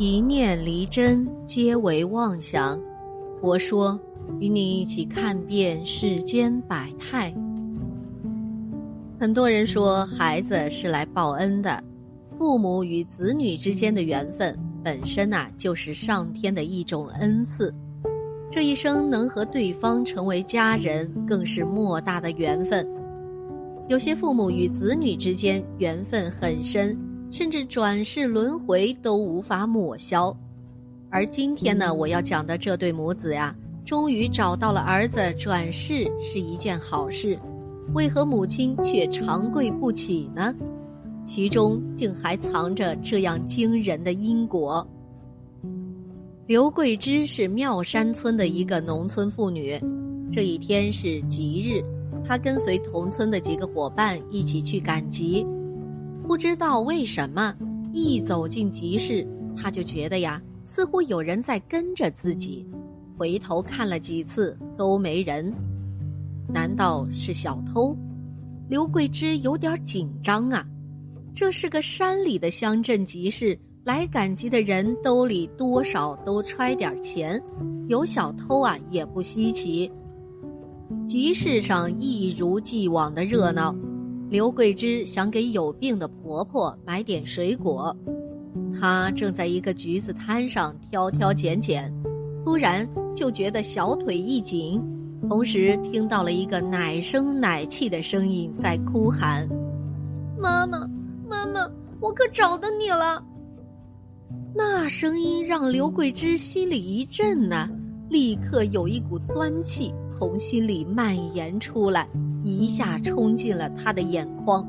一念离真，皆为妄想。佛说，与你一起看遍世间百态。很多人说，孩子是来报恩的。父母与子女之间的缘分，本身呐，就是上天的一种恩赐。这一生能和对方成为家人，更是莫大的缘分。有些父母与子女之间缘分很深。甚至转世轮回都无法抹消，而今天呢，我要讲的这对母子呀，终于找到了儿子转世是一件好事，为何母亲却长跪不起呢？其中竟还藏着这样惊人的因果。刘桂芝是庙山村的一个农村妇女，这一天是吉日，她跟随同村的几个伙伴一起去赶集。不知道为什么，一走进集市，他就觉得呀，似乎有人在跟着自己。回头看了几次都没人，难道是小偷？刘桂芝有点紧张啊。这是个山里的乡镇集市，来赶集的人兜里多少都揣点钱，有小偷啊也不稀奇。集市上一如既往的热闹。刘桂芝想给有病的婆婆买点水果，她正在一个橘子摊上挑挑拣拣，突然就觉得小腿一紧，同时听到了一个奶声奶气的声音在哭喊：“妈妈，妈妈，我可找到你了！”那声音让刘桂芝心里一震呐，立刻有一股酸气从心里蔓延出来。一下冲进了他的眼眶，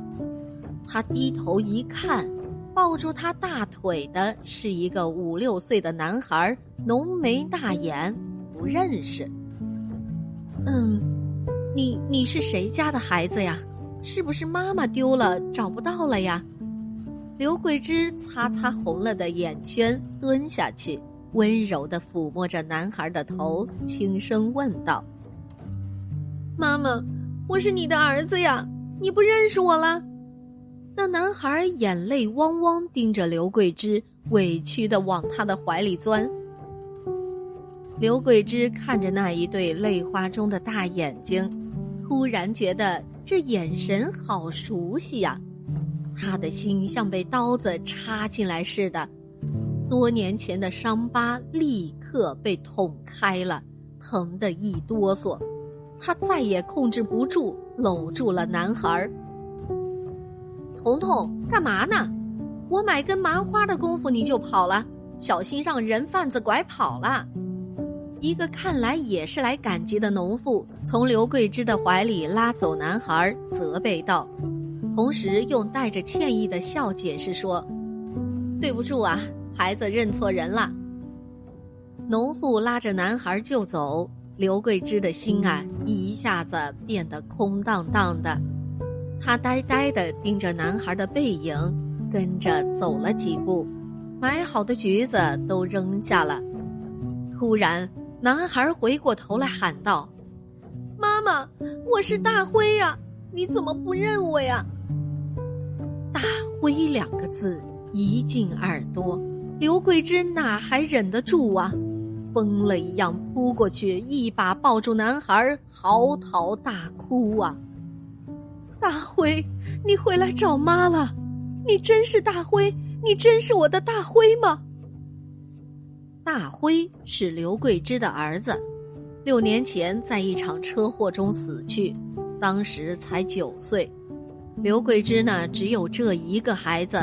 他低头一看，抱住他大腿的是一个五六岁的男孩，浓眉大眼，不认识。嗯，你你是谁家的孩子呀？是不是妈妈丢了找不到了呀？刘桂芝擦擦红了的眼圈，蹲下去，温柔的抚摸着男孩的头，轻声问道：“妈妈。”我是你的儿子呀，你不认识我了？那男孩眼泪汪汪，盯着刘桂芝，委屈的往他的怀里钻。刘桂芝看着那一对泪花中的大眼睛，突然觉得这眼神好熟悉呀，他的心像被刀子插进来似的，多年前的伤疤立刻被捅开了，疼得一哆嗦。他再也控制不住，搂住了男孩儿。彤彤，干嘛呢？我买根麻花的功夫你就跑了，小心让人贩子拐跑了。一个看来也是来赶集的农妇，从刘桂芝的怀里拉走男孩，责备道，同时用带着歉意的笑解释说：“对不住啊，孩子认错人了。”农妇拉着男孩就走。刘桂芝的心啊，一下子变得空荡荡的，她呆呆地盯着男孩的背影，跟着走了几步，买好的橘子都扔下了。突然，男孩回过头来喊道：“妈妈，我是大辉呀，你怎么不认我呀？”“大辉”两个字一进耳朵，刘桂芝哪还忍得住啊？疯了一样扑过去，一把抱住男孩，嚎啕大哭啊！大辉，你回来找妈了？你真是大辉？你真是我的大辉吗？大辉是刘桂芝的儿子，六年前在一场车祸中死去，当时才九岁。刘桂芝呢，只有这一个孩子，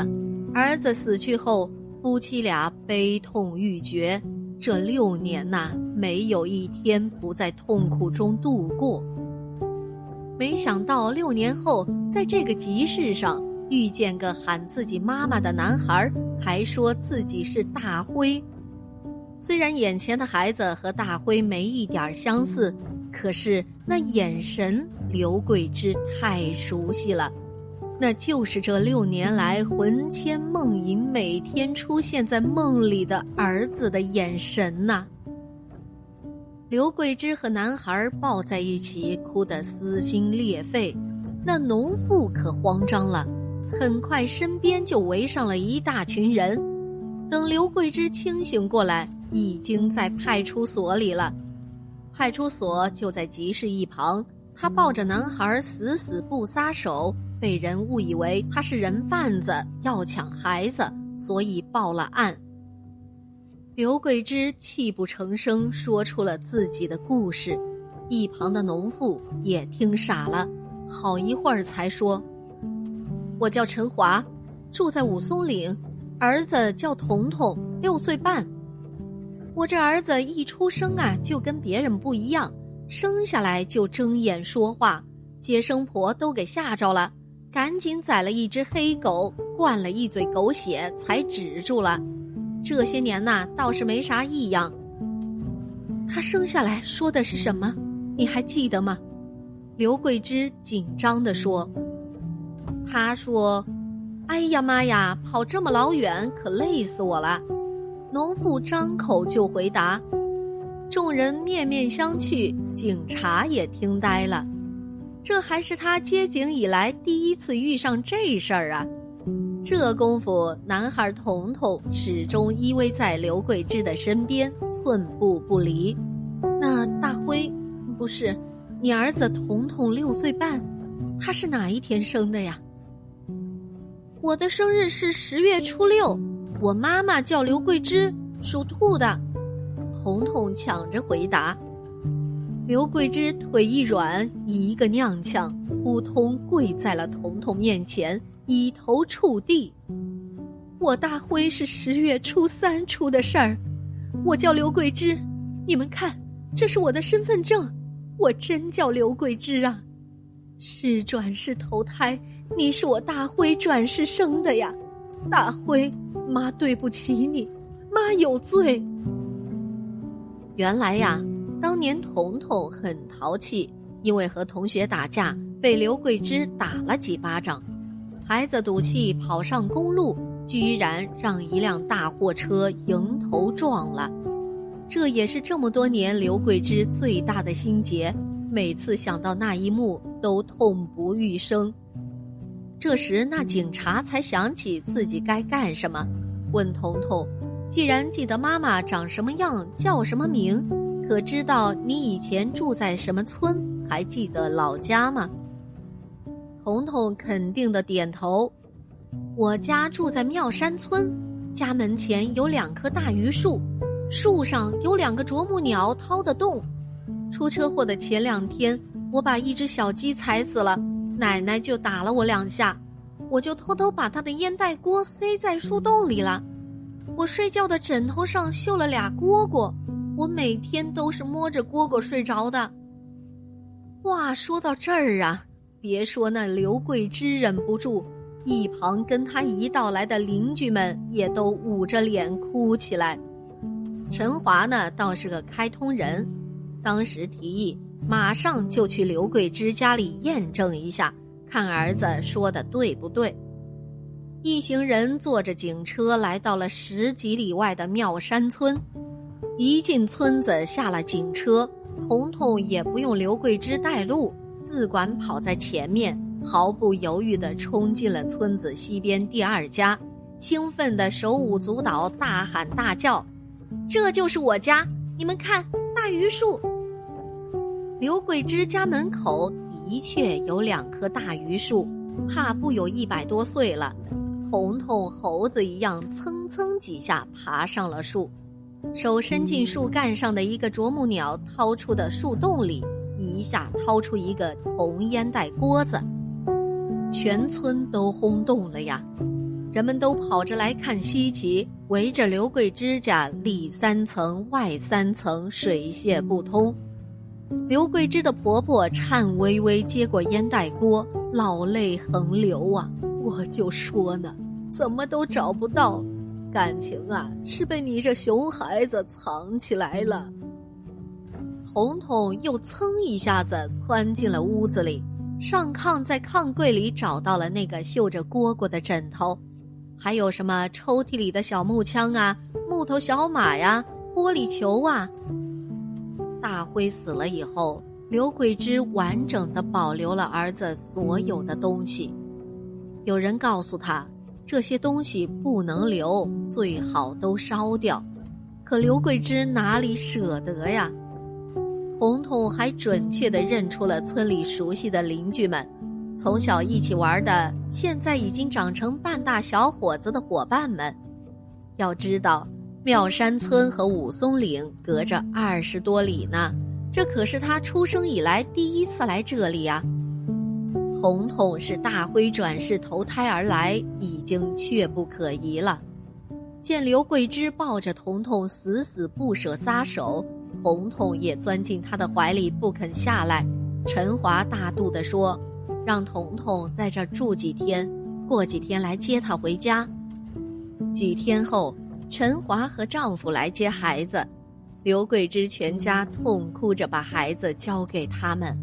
儿子死去后，夫妻俩悲痛欲绝。这六年呐，没有一天不在痛苦中度过。没想到六年后，在这个集市上遇见个喊自己妈妈的男孩，还说自己是大辉。虽然眼前的孩子和大辉没一点相似，可是那眼神，刘桂芝太熟悉了。那就是这六年来魂牵梦萦、每天出现在梦里的儿子的眼神呐。刘桂芝和男孩抱在一起，哭得撕心裂肺。那农妇可慌张了，很快身边就围上了一大群人。等刘桂枝清醒过来，已经在派出所里了。派出所就在集市一旁，她抱着男孩死死不撒手，被人误以为他是人贩子要抢孩子，所以报了案。刘桂芝泣不成声说出了自己的故事，一旁的农妇也听傻了，好一会儿才说：“我叫陈华，住在武松岭，儿子叫彤彤，六岁半。”我这儿子一出生啊，就跟别人不一样，生下来就睁眼说话，接生婆都给吓着了，赶紧宰了一只黑狗，灌了一嘴狗血，才止住了。这些年呐，倒是没啥异样。他生下来说的是什么？你还记得吗？刘桂芝紧张地说：“他说，哎呀妈呀，跑这么老远，可累死我了。”农妇张口就回答，众人面面相觑，警察也听呆了。这还是他接警以来第一次遇上这事儿啊！这功夫，男孩彤彤始终依偎在刘桂芝的身边，寸步不离。那大辉，不是你儿子彤彤六岁半，他是哪一天生的呀？我的生日是十月初六。我妈妈叫刘桂芝，属兔的。彤彤抢着回答。刘桂枝腿一软，一个踉跄，扑通跪在了彤彤面前，以头触地。我大辉是十月初三出的事儿，我叫刘桂枝，你们看，这是我的身份证，我真叫刘桂枝啊。是转世投胎，你是我大辉转世生的呀，大辉。妈对不起你，妈有罪。原来呀，当年彤彤很淘气，因为和同学打架，被刘桂芝打了几巴掌。孩子赌气跑上公路，居然让一辆大货车迎头撞了。这也是这么多年刘桂芝最大的心结，每次想到那一幕都痛不欲生。这时，那警察才想起自己该干什么。问彤彤：“既然记得妈妈长什么样，叫什么名，可知道你以前住在什么村？还记得老家吗？”彤彤肯定的点头：“我家住在妙山村，家门前有两棵大榆树，树上有两个啄木鸟掏的洞。出车祸的前两天，我把一只小鸡踩死了，奶奶就打了我两下。”我就偷偷把他的烟袋锅塞在树洞里了。我睡觉的枕头上绣了俩蝈蝈，我每天都是摸着蝈蝈睡着的。话说到这儿啊，别说那刘桂芝忍不住，一旁跟他一道来的邻居们也都捂着脸哭起来。陈华呢，倒是个开通人，当时提议马上就去刘桂芝家里验证一下。看儿子说的对不对？一行人坐着警车来到了十几里外的妙山村。一进村子，下了警车，彤彤也不用刘桂枝带路，自管跑在前面，毫不犹豫地冲进了村子西边第二家，兴奋地手舞足蹈，大喊大叫：“这就是我家！你们看，大榆树！”刘桂枝家门口。的确有两棵大榆树，怕不有一百多岁了。彤彤猴子一样蹭蹭几下爬上了树，手伸进树干上的一个啄木鸟掏出的树洞里，一下掏出一个铜烟袋锅子，全村都轰动了呀！人们都跑着来看稀奇，围着刘桂枝家里三层外三层，水泄不通。刘桂枝的婆婆颤巍巍接过烟袋锅，老泪横流啊！我就说呢，怎么都找不到，感情啊是被你这熊孩子藏起来了。彤彤又噌一下子窜进了屋子里，上炕在炕柜里找到了那个绣着蝈蝈的枕头，还有什么抽屉里的小木枪啊、木头小马呀、玻璃球啊。大辉死了以后，刘桂芝完整的保留了儿子所有的东西。有人告诉他，这些东西不能留，最好都烧掉。可刘桂芝哪里舍得呀？彤彤还准确地认出了村里熟悉的邻居们，从小一起玩的，现在已经长成半大小伙子的伙伴们。要知道，妙山村和武松岭隔着二十多里呢，这可是他出生以来第一次来这里啊。彤彤是大灰转世投胎而来，已经确不可疑了。见刘桂枝抱着彤彤死死不舍撒手。彤彤也钻进他的怀里不肯下来，陈华大度地说：“让彤彤在这儿住几天，过几天来接她回家。”几天后，陈华和丈夫来接孩子，刘桂枝全家痛哭着把孩子交给他们。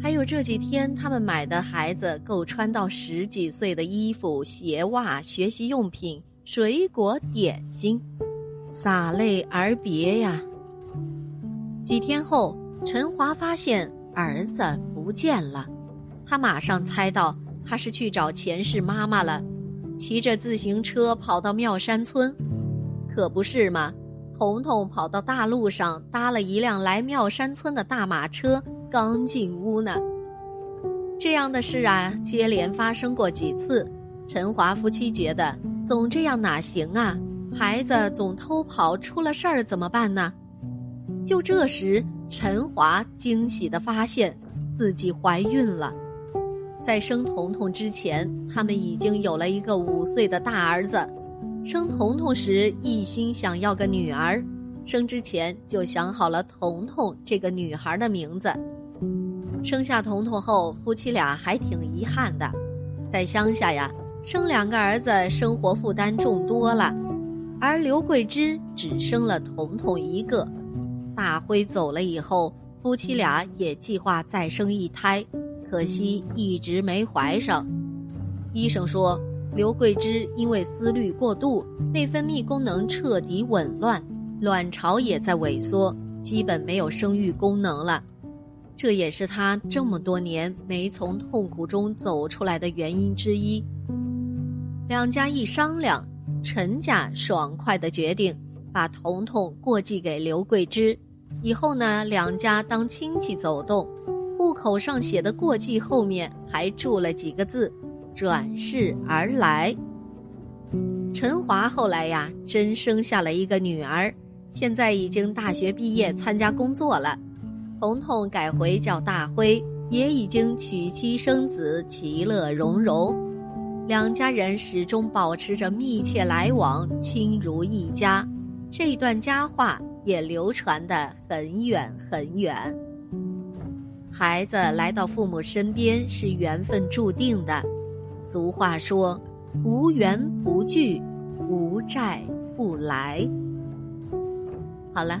还有这几天，他们买的孩子够穿到十几岁的衣服、鞋袜、学习用品、水果、点心，洒泪而别呀。几天后，陈华发现儿子不见了，他马上猜到他是去找前世妈妈了，骑着自行车跑到庙山村，可不是嘛？彤彤跑到大路上搭了一辆来庙山村的大马车，刚进屋呢。这样的事啊，接连发生过几次。陈华夫妻觉得总这样哪行啊？孩子总偷跑，出了事儿怎么办呢？就这时，陈华惊喜地发现自己怀孕了。在生彤彤之前，他们已经有了一个五岁的大儿子。生彤彤时，一心想要个女儿，生之前就想好了彤彤这个女孩的名字。生下彤彤后，夫妻俩还挺遗憾的。在乡下呀，生两个儿子，生活负担重多了，而刘桂芝只生了彤彤一个。大辉走了以后，夫妻俩也计划再生一胎，可惜一直没怀上。医生说，刘桂芝因为思虑过度，内分泌功能彻底紊乱，卵巢也在萎缩，基本没有生育功能了。这也是他这么多年没从痛苦中走出来的原因之一。两家一商量，陈家爽快的决定把彤彤过继给刘桂芝。以后呢，两家当亲戚走动，户口上写的过继后面还注了几个字：“转世而来。”陈华后来呀，真生下了一个女儿，现在已经大学毕业，参加工作了。彤彤改回叫大辉，也已经娶妻生子，其乐融融。两家人始终保持着密切来往，亲如一家。这段佳话。也流传的很远很远。孩子来到父母身边是缘分注定的。俗话说：“无缘不聚，无债不来。”好了，